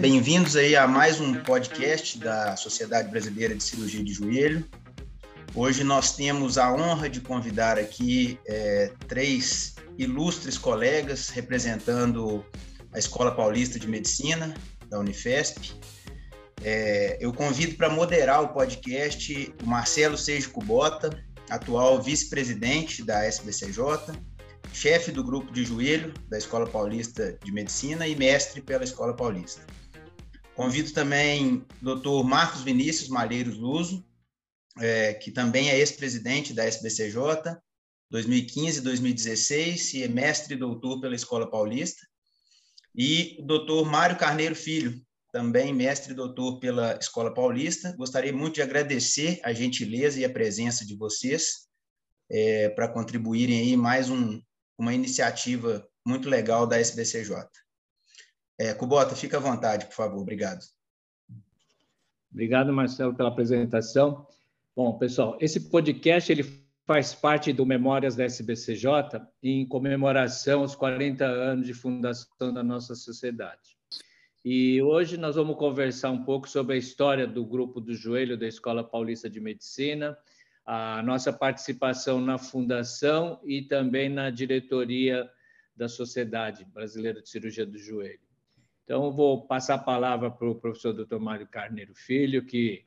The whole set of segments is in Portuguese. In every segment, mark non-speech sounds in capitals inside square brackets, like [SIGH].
Bem-vindos aí a mais um podcast da Sociedade Brasileira de Cirurgia de Joelho. Hoje nós temos a honra de convidar aqui é, três ilustres colegas representando a Escola Paulista de Medicina da Unifesp. É, eu convido para moderar o podcast o Marcelo Seijo Cubota, atual vice-presidente da SBCJ, chefe do grupo de joelho da Escola Paulista de Medicina e mestre pela Escola Paulista. Convido também o Dr. Marcos Vinícius Malheiros Luso, é, que também é ex-presidente da SBCJ, 2015 e 2016, e é mestre e doutor pela Escola Paulista, e o doutor Mário Carneiro Filho, também mestre e doutor pela Escola Paulista. Gostaria muito de agradecer a gentileza e a presença de vocês é, para contribuírem aí mais um, uma iniciativa muito legal da SBCJ. É, Cubota, fica à vontade, por favor. Obrigado. Obrigado, Marcelo, pela apresentação. Bom, pessoal, esse podcast ele faz parte do Memórias da SBCJ em comemoração aos 40 anos de fundação da nossa sociedade. E hoje nós vamos conversar um pouco sobre a história do Grupo do Joelho da Escola Paulista de Medicina, a nossa participação na fundação e também na diretoria da Sociedade Brasileira de Cirurgia do Joelho. Então, vou passar a palavra para o professor Dr. Mário Carneiro Filho, que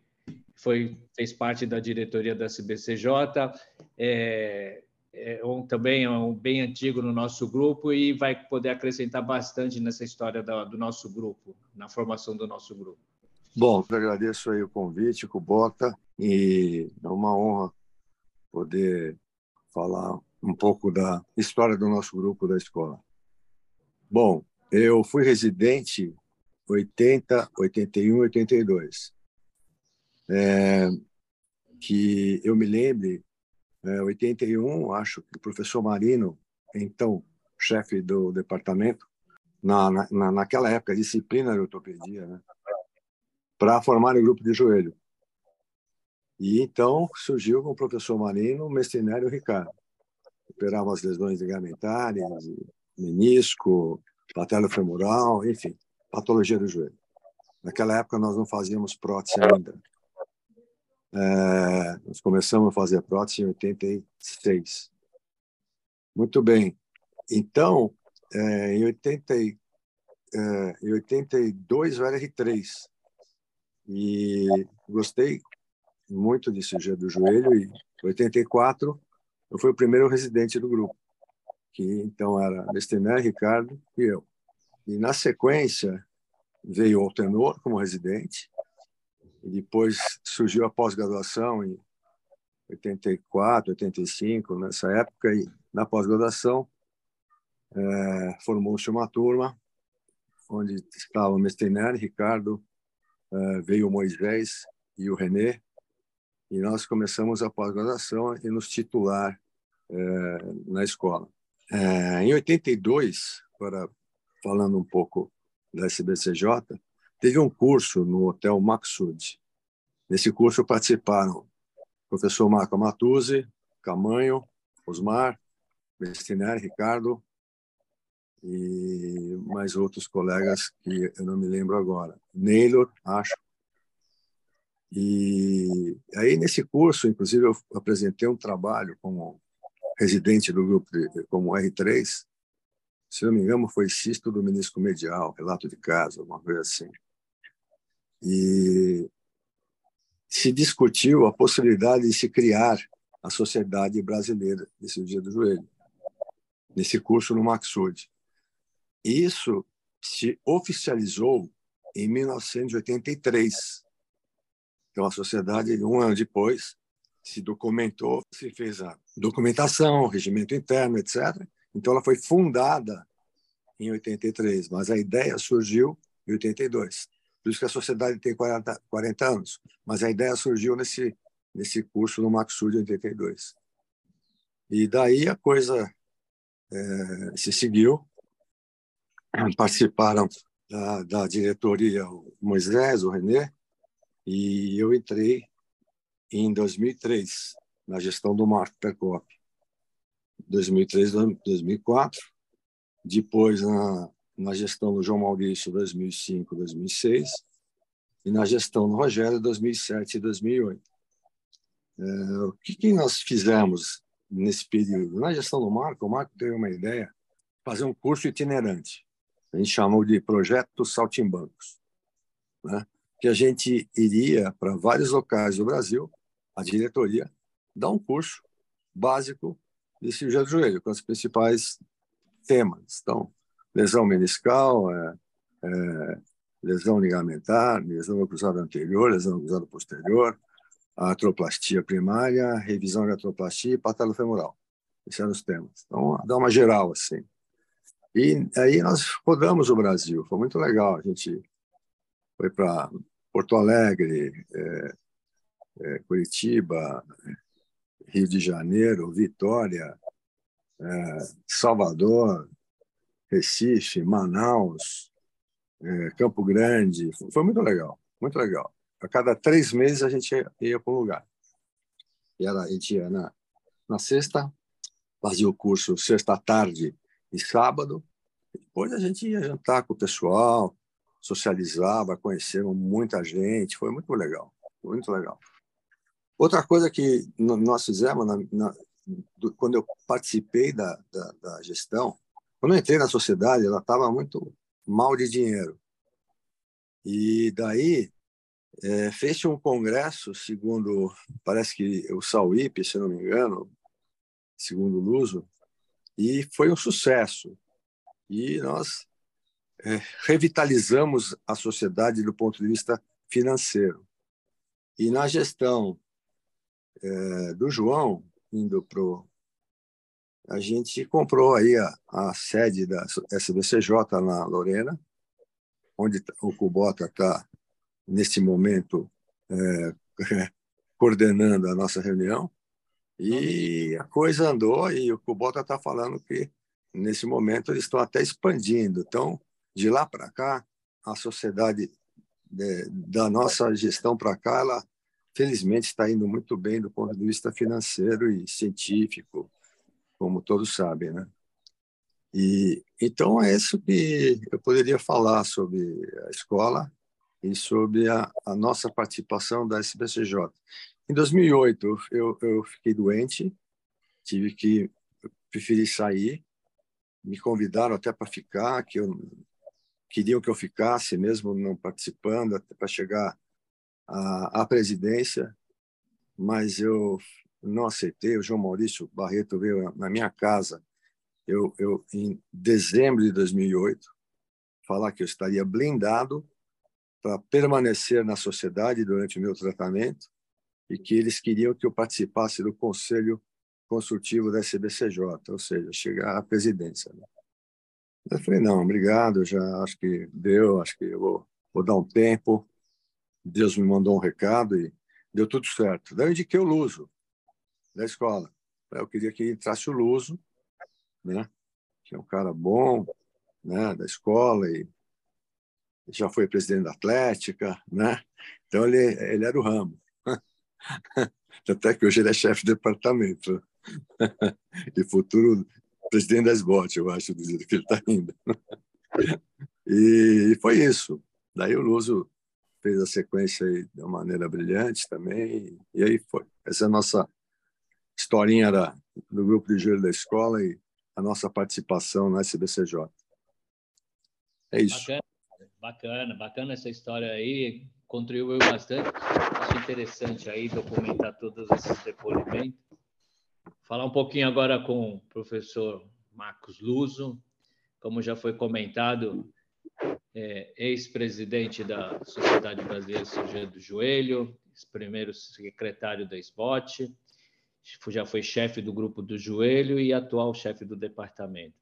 foi, fez parte da diretoria da CBCJ, é, é um, também é um bem antigo no nosso grupo e vai poder acrescentar bastante nessa história da, do nosso grupo, na formação do nosso grupo. Bom, agradeço aí o convite, Cubota, e é uma honra poder falar um pouco da história do nosso grupo da escola. Bom, eu fui residente 80, 81, 82. É, que eu me lembre, é, 81, acho que o professor Marino, então chefe do departamento, na, na, naquela época, disciplina de ortopedia, né? para formar o grupo de joelho. E então surgiu com o professor Marino o Mestinério Ricardo. Operava as lesões ligamentares, menisco, femoral, enfim, patologia do joelho. Naquela época nós não fazíamos prótese ainda. É, nós começamos a fazer prótese em 86. Muito bem. Então, é, em, 80, é, em 82 eu era R3. E gostei muito de cirurgia do joelho. E em 84 eu fui o primeiro residente do grupo, que então era Mestiné, Ricardo e eu. E na sequência veio o Altenor como residente, e depois surgiu a pós-graduação em 84, 85, nessa época, e na pós-graduação é, formou-se uma turma onde estavam Mestener, Ricardo, é, veio o Moisés e o René, e nós começamos a pós-graduação e nos titular é, na escola. É, em 82, agora falando um pouco da SBCJ, teve um curso no Hotel Maxud. Nesse curso participaram o professor Marco Matuzzi, Camanho, Osmar, Mestinari, Ricardo e mais outros colegas que eu não me lembro agora. Neylor, acho. E aí, nesse curso, inclusive, eu apresentei um trabalho como residente do grupo, como R3, se não me engano, foi cisto do menisco medial, relato de caso, alguma coisa assim. E se discutiu a possibilidade de se criar a Sociedade Brasileira de Cirurgia do Joelho, nesse curso no Maxud. Isso se oficializou em 1983. Então, a sociedade, um ano depois, se documentou, se fez a documentação, regimento interno, etc. Então, ela foi fundada em 83, mas a ideia surgiu em 82. Por isso que a sociedade tem 40, 40 anos, mas a ideia surgiu nesse, nesse curso no Maxud em 82. E daí a coisa é, se seguiu. Participaram da, da diretoria o Moisés, o René, e eu entrei em 2003 na gestão do Marco Percop. 2003, 2004. depois na, na gestão do João Maurício 2005, 2006 e na gestão do Rogério 2007 e 2008. É, o que, que nós fizemos nesse período? Na gestão do Marco, o Marco teve uma ideia fazer um curso itinerante. A gente chamou de Projeto Saltimbancos, né? Que a gente iria para vários locais do Brasil, a diretoria, dar um curso básico de cirurgia do joelho, com os principais temas. Então, lesão meniscal, é, é, lesão ligamentar, lesão no cruzado anterior, lesão no cruzado posterior, artroplastia primária, revisão de artroplastia e patellofemoral. Esses eram os temas. Então, dá uma geral, assim. E aí nós rodamos o Brasil, foi muito legal. A gente foi para Porto Alegre, é, é, Curitiba, Rio de Janeiro, Vitória, é, Salvador, Recife, Manaus, é, Campo Grande. Foi muito legal, muito legal. A cada três meses a gente ia, para um lugar. E era, a gente ia na, na sexta, fazia o curso sexta tarde e sábado. Depois a gente ia jantar com o pessoal, socializava, conhecemos muita gente. Foi muito legal, muito legal. Outra coisa que nós fizemos, na, na, quando eu participei da, da, da, gestão, quando eu entrei na sociedade, ela estava muito mal de dinheiro. E daí é, fez um congresso, segundo, parece que o Sauípe, se não me engano, segundo o Luso, e foi um sucesso. E nós revitalizamos a sociedade do ponto de vista financeiro. E na gestão é, do João, indo para a gente comprou aí a, a, sede da SBCJ na Lorena, onde o Cubota está, nesse momento, é, [LAUGHS] coordenando a nossa reunião. E a coisa andou e o Cubota está falando que, nesse momento, eles estão até expandindo. Então, de lá para cá, a sociedade de, da nossa gestão para cá, ela felizmente está indo muito bem do ponto de vista financeiro e científico, como todos sabem, né? E então é isso que eu poderia falar sobre a escola e sobre a, a nossa participação da SBCJ. Em 2008 eu, eu fiquei doente, tive que preferi sair, me convidaram até para ficar, que eu queriam que eu ficasse mesmo não participando para chegar a, a presidência, mas eu não aceitei. O João Maurício Barreto veio na minha casa, eu, eu em dezembro de 2008, falar que eu estaria blindado para permanecer na sociedade durante o meu tratamento e que eles queriam que eu participasse do conselho consultivo da SBCJ, ou seja, chegar à presidência. Né? Eu falei, não, obrigado, já acho que deu, acho que eu vou, vou dar um tempo, Deus me mandou um recado e deu tudo certo. Daí eu indiquei o Luso, da escola. Eu queria que entrasse o Luso, né? que é um cara bom né? da escola e já foi presidente da Atlética, né? Então ele, ele era o ramo. [LAUGHS] Até que hoje ele é chefe de departamento. [LAUGHS] e futuro presidente da SBOT, eu acho, do jeito que ele está indo. [LAUGHS] e foi isso. Daí o Luso fez a sequência de uma maneira brilhante também. E aí foi. Essa é a nossa historinha da, do grupo de joelho da escola e a nossa participação na SBCJ. É isso. Bacana, bacana, bacana essa história aí. Contribuiu bastante. Acho interessante aí documentar todos esses depoimentos. Falar um pouquinho agora com o professor Marcos Luso. Como já foi comentado, é, ex-presidente da Sociedade Brasileira Cirurgia do Joelho, primeiro secretário da SBOT, já foi chefe do grupo do joelho e atual chefe do departamento.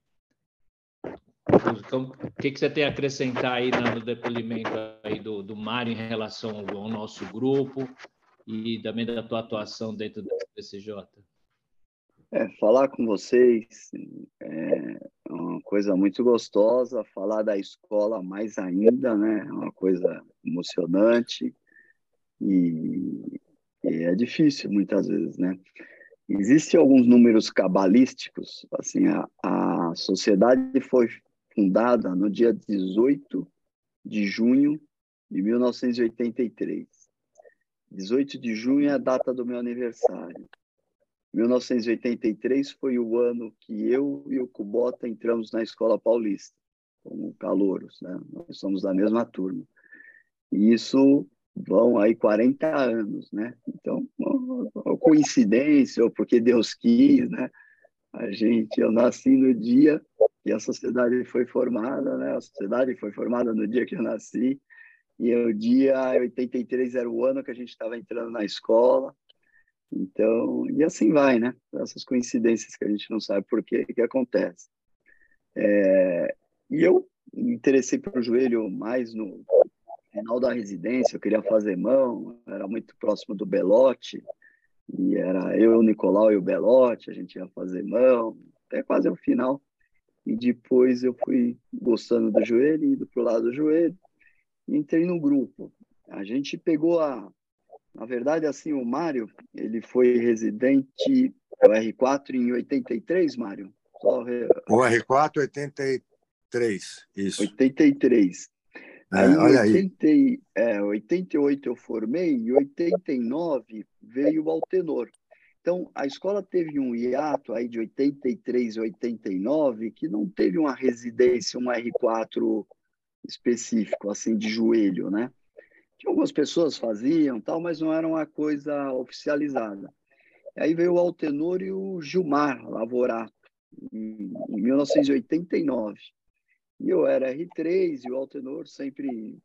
Então, o que, você tem a acrescentar aí no depoimento aí do, do Mário em relação ao, nosso grupo e também da tua atuação dentro da PCJ? É, falar com vocês é uma coisa muito gostosa, falar da escola mais ainda, né? É uma coisa emocionante e, e, é difícil muitas vezes, né? Existem alguns números cabalísticos, assim, a, a sociedade foi fundada no dia 18 de junho de 1983. 18 de junho é a data do meu aniversário. 1983 foi o ano que eu e o Cubota entramos na Escola Paulista, como calouros, né? Nós somos da mesma turma. E isso vão aí 40 anos, né? Então, uma coincidência, ou porque Deus quis, né? A gente, eu nasci no dia que a sociedade foi formada, né? A sociedade foi formada no dia que eu nasci, e o dia 83 era o ano que a gente estava entrando na escola. Então, e assim vai, né? Essas coincidências que a gente não sabe por que que acontece. É, e eu me interessei para o joelho mais no final da residência, eu queria fazer mão, era muito próximo do Belote, e era eu, o Nicolau e o Belote, a gente ia fazer mão, até quase o final. E depois eu fui gostando do joelho, indo para o lado do joelho, e entrei no grupo. A gente pegou a. Na verdade, assim, o Mário, ele foi residente o R4 em 83, Mário? Só... O R4, 83, isso. 83. É, aí, olha 80, aí. É, 88 eu formei e 89 veio o Altenor. Então, a escola teve um hiato aí de 83 e 89 que não teve uma residência, um R4 específico, assim, de joelho, né? Que algumas pessoas faziam, tal, mas não era uma coisa oficializada. Aí veio o Altenor e o Gilmar Lavorato, em, em 1989. E eu era R3 e o Altenor sempre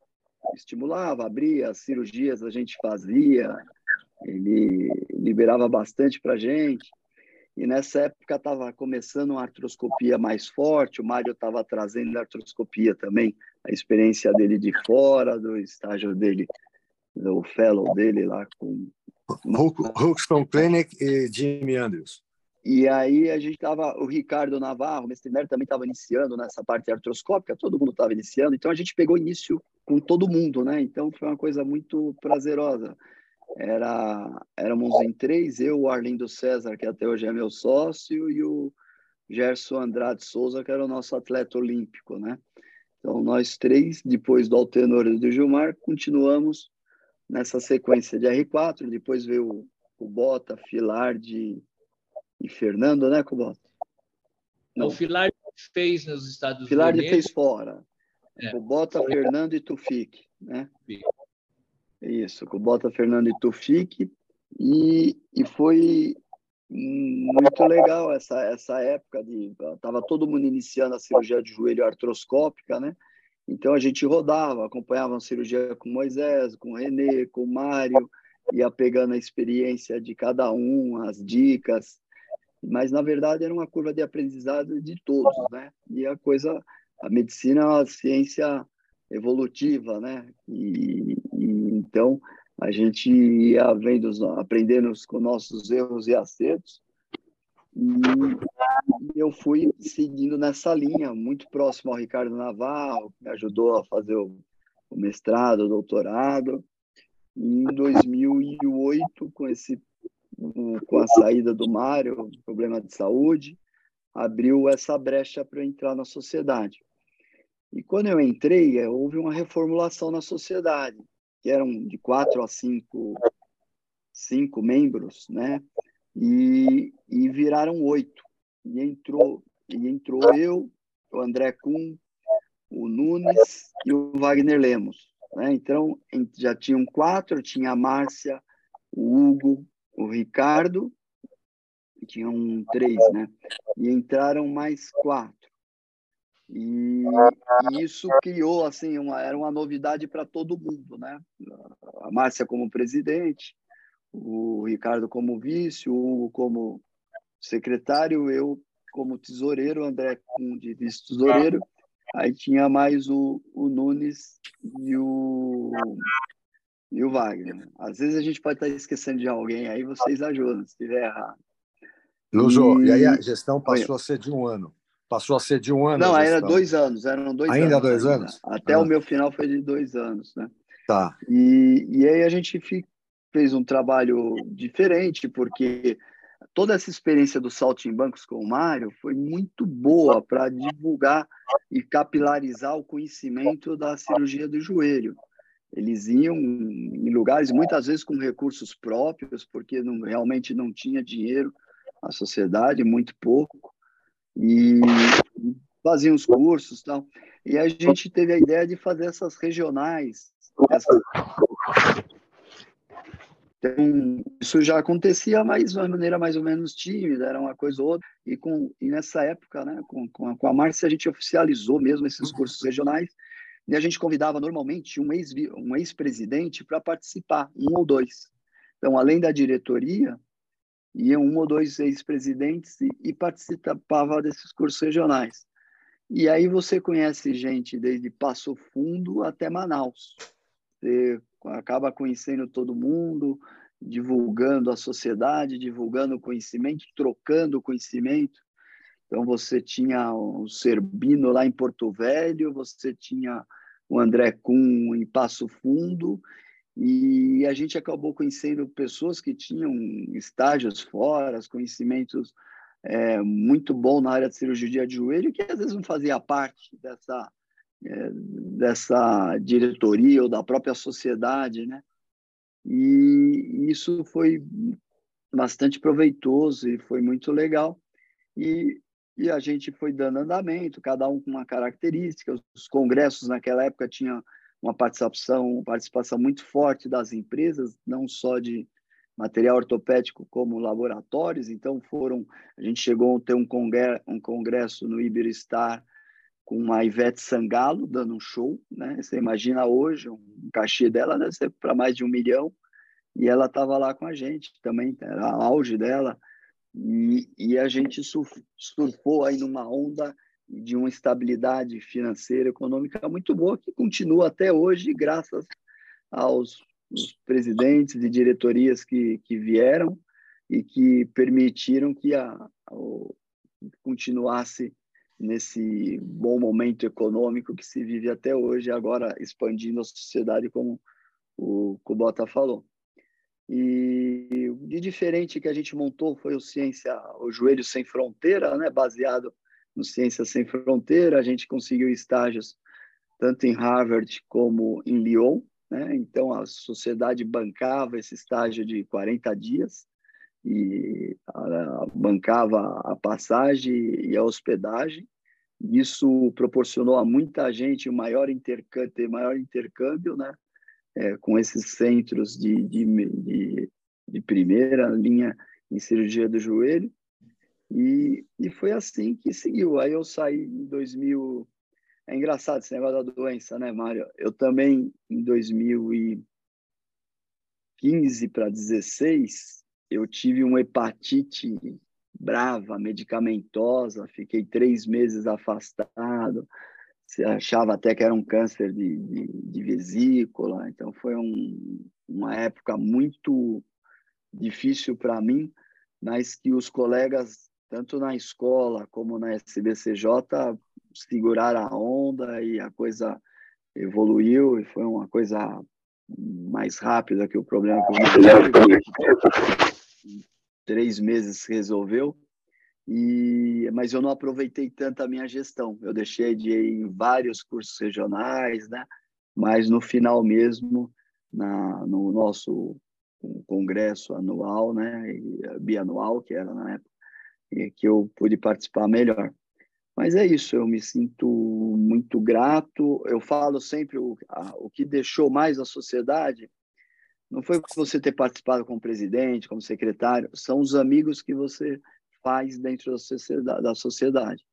estimulava, abria as cirurgias, a gente fazia, ele liberava bastante para a gente. E nessa época estava começando uma artroscopia mais forte, o Mário estava trazendo a artroscopia também, a experiência dele de fora, do estágio dele, do fellow dele lá com... Houston Clinic e Jimmy Andrews. E aí a gente estava, o Ricardo Navarro, o mestre também estava iniciando nessa parte artroscópica, todo mundo estava iniciando, então a gente pegou início com todo mundo, né? Então foi uma coisa muito prazerosa. Era, éramos em três, eu, o Arlindo César, que até hoje é meu sócio, e o Gerson Andrade Souza, que era o nosso atleta olímpico, né? Então nós três, depois do Altenor e do Gilmar, continuamos nessa sequência de R4, depois veio o, o Bota, Filardi, e Fernando, né, Kubota? Não, o Filardi fez nos Estados Unidos. Filardi fez fora. É. Kubota, Fernando e Tufik, né? Isso, Kubota, Fernando e Tufik. E, e foi muito legal essa, essa época de tava todo mundo iniciando a cirurgia de joelho artroscópica, né? Então a gente rodava, acompanhava a cirurgia com Moisés, com Renê, com Mário, ia pegando a experiência de cada um, as dicas, mas na verdade era uma curva de aprendizado de todos, né? E a coisa, a medicina é uma ciência evolutiva, né? E, e então a gente ia vendo, aprendendo com nossos erros e acertos. E eu fui seguindo nessa linha, muito próximo ao Ricardo Navarro, que me ajudou a fazer o, mestrado, o doutorado. E em 2008, com esse com a saída do Mário, problema de saúde, abriu essa brecha para eu entrar na sociedade. E quando eu entrei, é, houve uma reformulação na sociedade, que eram de quatro a cinco, cinco membros, né? E, e viraram oito. E entrou, e entrou eu, o André Kuhn, o Nunes e o Wagner Lemos. Né? Então, já tinham quatro, tinha a Márcia, o Hugo, o Ricardo, tinham três, né? E entraram mais quatro. E, e, isso criou, assim, uma, era uma novidade para todo mundo, né? A Márcia como presidente, o Ricardo como vice, o Hugo como secretário, eu como tesoureiro, o André como de vice-tesoureiro, aí tinha mais o, o Nunes e o e o Wagner. Às vezes a gente pode estar esquecendo de alguém, aí vocês ajudam se estiver errado. Luso, e... e aí a gestão passou a ser de um ano. Passou a ser de um ano. Não, era dois anos, eram dois ainda anos. dois anos? Até ah. o meu final foi de dois anos, né? Tá. E, e aí a gente fez um trabalho diferente, porque toda essa experiência do Saltimbancos com o Mário foi muito boa para divulgar e capilarizar o conhecimento da cirurgia do joelho. Eles iam em lugares, muitas vezes com recursos próprios, porque não, realmente não tinha dinheiro, a sociedade, muito pouco, e faziam os cursos tal. E a gente teve a ideia de fazer essas regionais, então, isso já acontecia, mas de uma maneira mais ou menos tímida, era uma coisa ou outra. E, com, e nessa época, né, com, com, a, com a Márcia, a gente oficializou mesmo esses cursos regionais, e a gente convidava normalmente um ex-presidente um ex para participar, um ou dois. Então, além da diretoria, iam um ou dois ex-presidentes e, e participava desses cursos regionais. E aí você conhece gente desde Passo Fundo até Manaus. Você acaba conhecendo todo mundo, divulgando a sociedade, divulgando conhecimento, trocando conhecimento. Então, você tinha o Serbino lá em Porto Velho, você tinha o André Kuhn em Passo Fundo, e a gente acabou conhecendo pessoas que tinham estágios fora, conhecimentos é, muito bom na área de cirurgia de joelho, que às vezes não fazia parte dessa é, dessa diretoria ou da própria sociedade, né? E isso foi bastante proveitoso e foi muito legal. E, e a gente foi dando andamento, cada um com uma característica. Os congressos naquela época tinham uma participação, participação muito forte das empresas, não só de material ortopédico como laboratórios. Então foram, a gente chegou a ter um congresso, um congresso no Iberstar com a Ivete Sangalo dando um show, né? Você imagina hoje um cachê dela deve ser para mais de um milhão e ela estava lá com a gente também, era auge dela e, e a gente surfou aí numa onda de uma estabilidade financeira, econômica muito boa que continua até hoje graças aos presidentes e diretorias que, que vieram e que permitiram que a, a continuasse nesse bom momento econômico que se vive até hoje, agora expandindo a sociedade, como o Kubota falou. E de diferente que a gente montou foi o Ciência, o Joelho Sem Fronteira, né, baseado no Ciência Sem Fronteira. A gente conseguiu estágios tanto em Harvard como em Lyon, né? Então a sociedade bancava esse estágio de 40 dias e bancava a passagem e a hospedagem. Isso proporcionou a muita gente um maior intercâmbio, ter maior intercâmbio, né? É, com esses centros de, de, de, de, primeira linha em cirurgia do joelho. E, e foi assim que seguiu. Aí eu saí em 2000. É engraçado esse negócio da doença, né, Mário? Eu também, em 2015 para 16, eu tive uma hepatite brava, medicamentosa, fiquei três meses afastado, se achava até que era um câncer de, de, de vesícula, então foi um, uma época muito difícil para mim, mas que os colegas, tanto na escola como na SBCJ, seguraram a onda e a coisa evoluiu e foi uma coisa mais rápida que o problema que eu três meses resolveu. E, mas eu não aproveitei tanto a minha gestão. Eu deixei de ir em vários cursos regionais, né? Mas no final mesmo, na, no nosso congresso anual, né? Bianual, que era na época, que eu pude participar melhor. Mas é isso, eu me sinto muito grato. Eu falo sempre o, a, o que deixou mais a sociedade não foi você ter participado como presidente, como secretário, são os amigos que você faz dentro da sociedade. Da sociedade.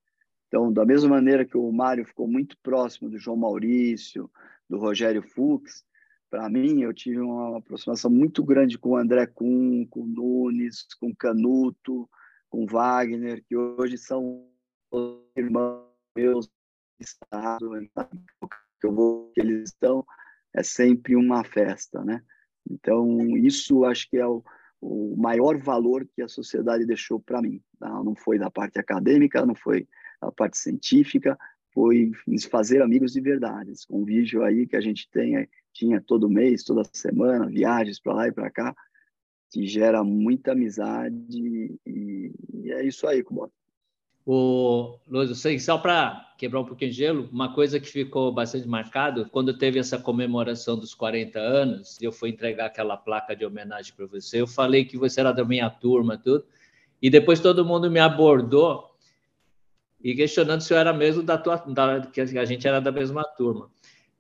Então, da mesma maneira que o Mário ficou muito próximo do João Maurício, do Rogério Fux, para mim, eu tive uma aproximação muito grande com o André Kuhn, com o Nunes, com o Canuto, com Wagner, que hoje são irmãos meus estado, que eu vou que eles estão, é sempre uma festa, né? Então, isso acho que é o, o maior valor que a sociedade deixou para mim. Tá? Não foi da parte acadêmica, não foi da parte científica, foi fazer amigos de verdade. Esse convívio aí que a gente tem, tinha todo mês, toda semana, viagens para lá e para cá. Que gera muita amizade e, e é isso aí, Kubota. O Luiz, sei, só para quebrar um pouquinho de gelo, uma coisa que ficou bastante marcado, quando teve essa comemoração dos 40 anos, eu fui entregar aquela placa de homenagem para você, eu falei que você era da minha turma, tudo, e depois todo mundo me abordou e questionando se eu era mesmo da tua, da, que a gente era da mesma turma.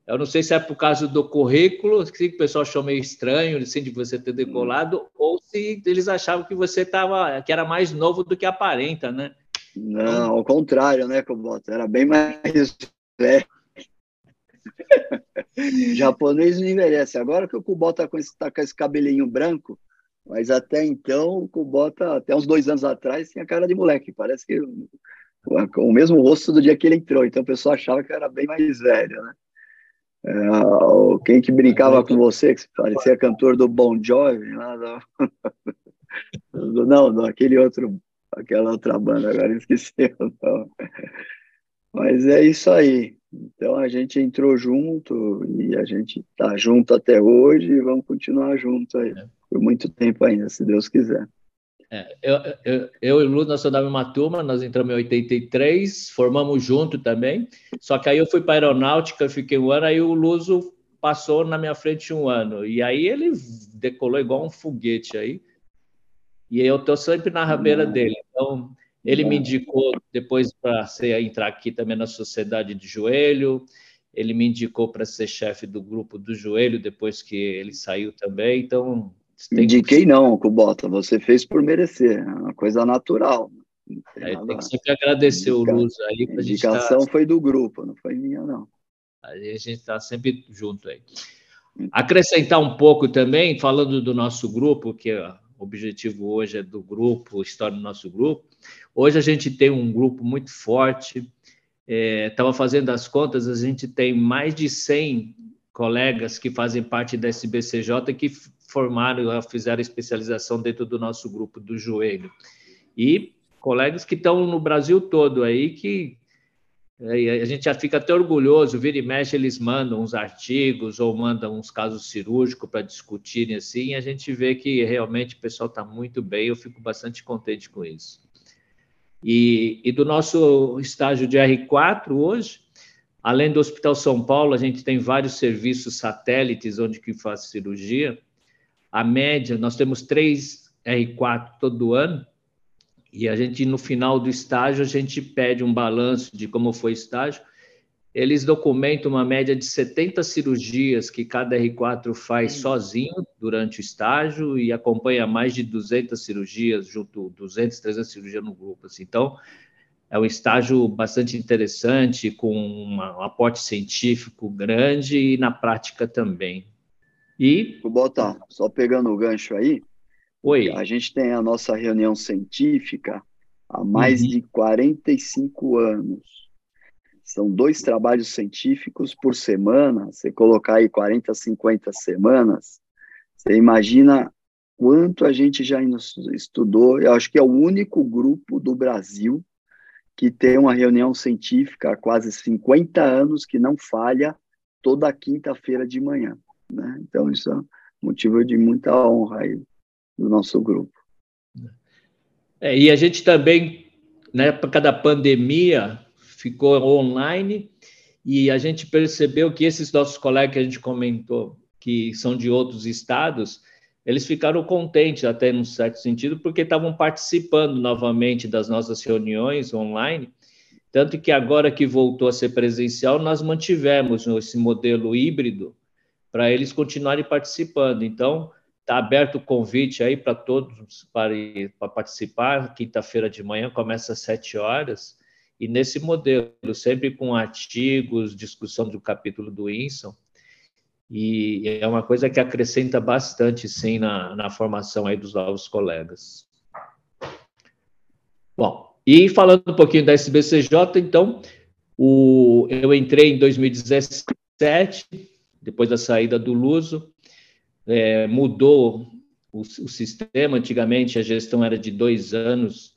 Eu não sei se é por causa do currículo, que o pessoal achou meio estranho assim, de você ter decolado, ou se eles achavam que você tava, que era mais novo do que aparenta, né? Não, ao contrário, né, Koboto? Era bem mais [LAUGHS] velho. [LAUGHS] japonês não envelhece. Agora que o Kubota está com, esse, tá com esse cabelinho branco, mas até então o Kubota, até uns dois anos atrás, tinha cara de moleque. Parece que o, o mesmo rosto do dia que ele entrou. Então o pessoal achava que era bem mais velho, né? É, quem que brincava com você, que parecia cantor do Bon Jovi, lá do, [LAUGHS] não, daquele outro aquela outra banda, agora esqueci. [LAUGHS] Então. Mas é isso aí. Então a gente entrou junto e a gente tá junto até hoje e vamos continuar junto aí é. por muito tempo ainda, se Deus quiser. É, eu, eu, eu, e o Lu, nós da mesma turma, nós entramos em 83, formamos junto também, só que aí eu fui para a aeronáutica, fiquei um ano, aí o Luso passou na minha frente um ano, e aí ele decolou igual um foguete aí, e eu estou sempre na rabeira uhum. dele. Então, ele me indicou depois para entrar aqui também na Sociedade de Joelho, ele me indicou para ser chefe do grupo do Joelho depois que ele saiu também. Então, indiquei que... não, Kubota, você fez por merecer, é uma coisa natural. Aí tem que sempre agradecer Indica... o Luz aí. A indicação tá... foi do grupo, não foi minha, não. Aí a gente está sempre junto aí. Hum. Acrescentar um pouco também, falando do nosso grupo, que o objetivo hoje é do grupo, história do nosso grupo. Hoje a gente tem um grupo muito forte. Estava é, fazendo as contas, a gente tem mais de 100 colegas que fazem parte da SBCJ que formaram, fizeram especialização dentro do nosso grupo do joelho. E colegas que estão no Brasil todo aí que a gente já fica até orgulhoso, vira e mexe, eles mandam uns artigos ou mandam uns casos cirúrgicos para discutirem assim, e a gente vê que realmente o pessoal está muito bem, eu fico bastante contente com isso. E, e, do nosso estágio de R4 hoje, além do Hospital São Paulo, a gente tem vários serviços satélites onde que faz cirurgia. A média, nós temos três R4 todo ano, e a gente, no final do estágio, a gente pede um balanço de como foi o estágio. Eles documentam uma média de 70 cirurgias que cada R4 faz sozinho durante o estágio e acompanha mais de 200 cirurgias, junto 200, 300 cirurgias no grupo. Assim. Então, é um estágio bastante interessante, com um aporte científico grande e na prática também. E. Vou botar, só pegando o gancho aí, Oi. A gente tem a nossa reunião científica há mais uhum. de 45 anos. São dois trabalhos científicos por semana. Você colocar aí 40, 50 semanas, você imagina quanto a gente já estudou. Eu acho que é o único grupo do Brasil que tem uma reunião científica há quase 50 anos que não falha toda quinta-feira de manhã. Né? Então, isso é motivo de muita honra aí do nosso grupo. É, e a gente também, na época da pandemia, ficou online e a gente percebeu que esses nossos colegas que a gente comentou, que são de outros estados, eles ficaram contentes, até num certo sentido, porque estavam participando novamente das nossas reuniões online. Tanto que agora que voltou a ser presencial, nós mantivemos esse modelo híbrido para eles continuarem participando. Então, Está aberto o convite aí para todos para, para participar. Quinta-feira de manhã começa às sete horas. E nesse modelo, sempre com artigos, discussão do capítulo do Winson. E é uma coisa que acrescenta bastante, sim, na, na formação aí dos novos colegas. Bom, e falando um pouquinho da SBCJ, então, o, eu entrei em 2017, depois da saída do Luso, é, mudou o, o, sistema. Antigamente a gestão era de dois anos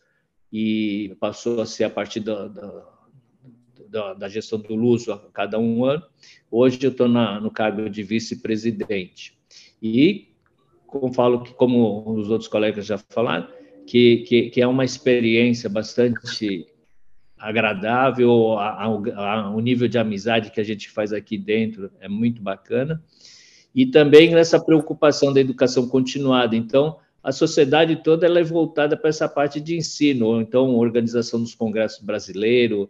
e passou a ser a partir da, da, da, da gestão do Luso a cada um ano. Hoje eu estou no cargo de vice-presidente. E como falo que, como os outros colegas já falaram, que, que, que é uma experiência bastante agradável, a, a, a, o nível de amizade que a gente faz aqui dentro é muito bacana, e também nessa preocupação da educação continuada. Então, a sociedade toda ela é voltada para essa parte de ensino, então, organização dos congressos brasileiros,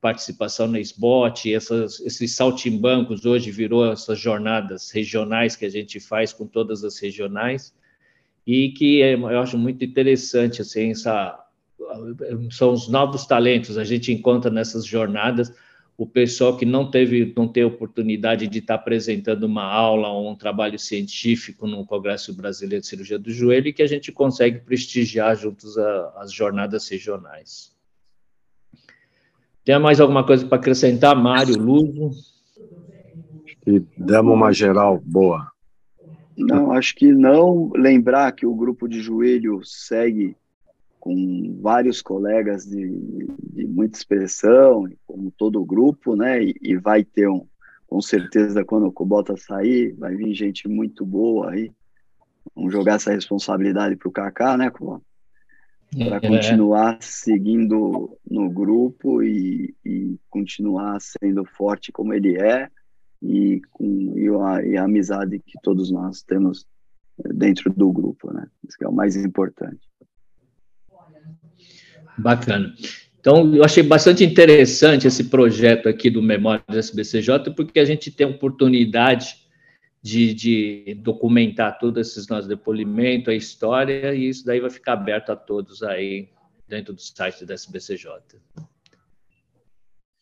participação na SBOT, essas, esses saltimbancos hoje virou essas jornadas regionais que a gente faz com todas as regionais, e que é, eu acho muito interessante, assim, essa, são os novos talentos, a gente encontra nessas jornadas o pessoal que não teve, não tem oportunidade de estar apresentando uma aula ou um trabalho científico no Congresso Brasileiro de Cirurgia do Joelho e que a gente consegue prestigiar juntos às jornadas regionais. Tem mais alguma coisa para acrescentar, Mário, Luso? E demos uma geral boa. Não, acho que não. Lembrar que o grupo de joelho segue com vários colegas de, de muita expressão, como todo o grupo, né? E, e, vai ter um, com certeza, quando o Cobota sair, vai vir gente muito boa aí. Vamos jogar essa responsabilidade para o Kaká, né, Cobota? Para é. continuar seguindo no grupo e, e, continuar sendo forte como ele é e com e a, e a amizade que todos nós temos dentro do grupo, né? Isso que é o mais importante. Bacana. Então, eu achei bastante interessante esse projeto aqui do Memória do SBCJ, porque a gente tem a oportunidade de, de, documentar todos esses nossos depoimentos, a história, e isso daí vai ficar aberto a todos aí dentro do site da SBCJ.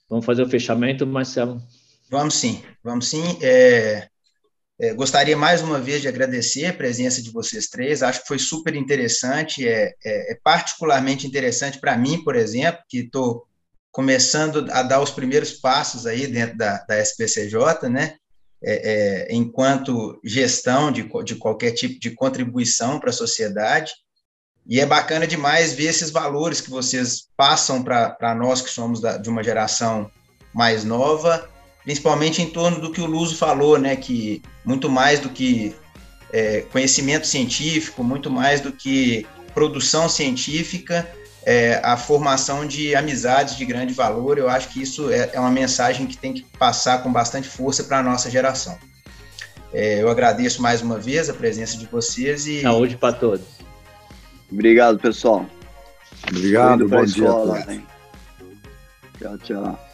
Vamos fazer o fechamento, Marcelo? Vamos sim, vamos sim. É, é, gostaria mais uma vez de agradecer a presença de vocês três, acho que foi super interessante, é, é, é particularmente interessante para mim, por exemplo, que estou começando a dar os primeiros passos aí dentro da, da SPCJ, né, é, é, enquanto gestão de, de qualquer tipo de contribuição para a sociedade, e é bacana demais ver esses valores que vocês passam para nós que somos da, de uma geração mais nova, principalmente em torno do que o Luso falou, né, que muito mais do que é, conhecimento científico, muito mais do que produção científica, é, a formação de amizades de grande valor. Eu acho que isso é, é uma mensagem que tem que passar com bastante força para a nossa geração. É, eu agradeço mais uma vez a presença de vocês e. Saúde para todos. Obrigado, pessoal. Obrigado, bom dia. Tchau, tchau.